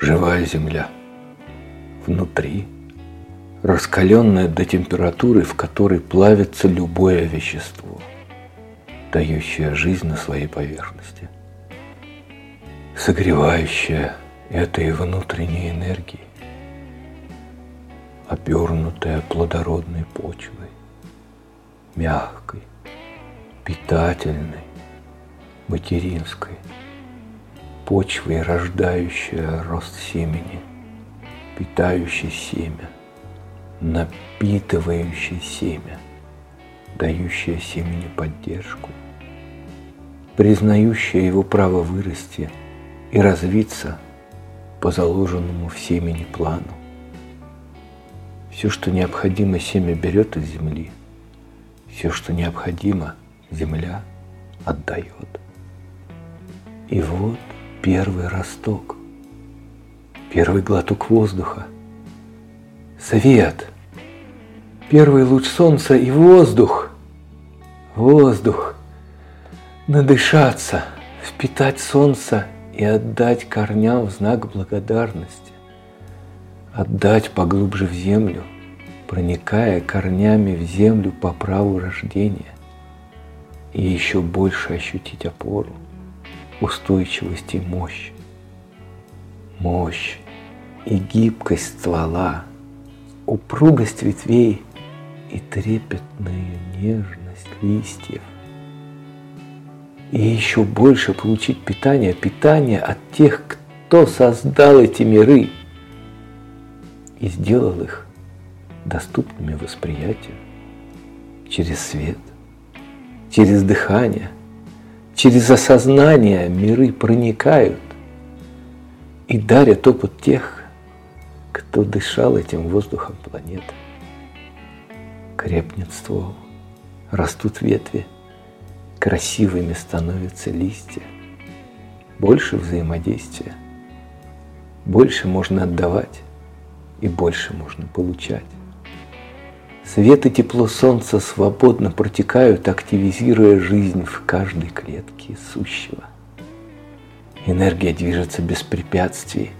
живая земля. Внутри раскаленная до температуры, в которой плавится любое вещество, дающее жизнь на своей поверхности, согревающая этой внутренней энергией, обернутая плодородной почвой, мягкой, питательной, материнской, почвой, рождающая рост семени, питающий семя, напитывающий семя, дающая семени поддержку, признающая его право вырасти и развиться по заложенному в семени плану. Все, что необходимо, семя берет из земли. Все, что необходимо, земля отдает. И вот первый росток, первый глоток воздуха, свет, первый луч солнца и воздух, воздух, надышаться, впитать солнце и отдать корням в знак благодарности, отдать поглубже в землю, проникая корнями в землю по праву рождения. И еще больше ощутить опору – устойчивость и мощь. Мощь и гибкость ствола, упругость ветвей и трепетную нежность листьев. И еще больше получить питание, питание от тех, кто создал эти миры и сделал их доступными восприятию через свет, через дыхание – через осознание миры проникают и дарят опыт тех, кто дышал этим воздухом планеты. Крепнет ствол, растут ветви, красивыми становятся листья, больше взаимодействия, больше можно отдавать и больше можно получать. Свет и тепло солнца свободно протекают, активизируя жизнь в каждой клетке сущего. Энергия движется без препятствий,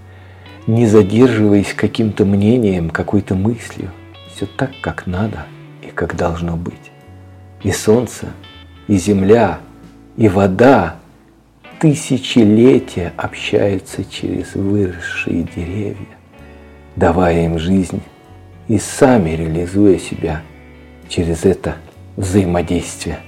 не задерживаясь каким-то мнением, какой-то мыслью. Все так, как надо и как должно быть. И солнце, и земля, и вода тысячелетия общаются через выросшие деревья, давая им жизнь и сами реализуя себя через это взаимодействие.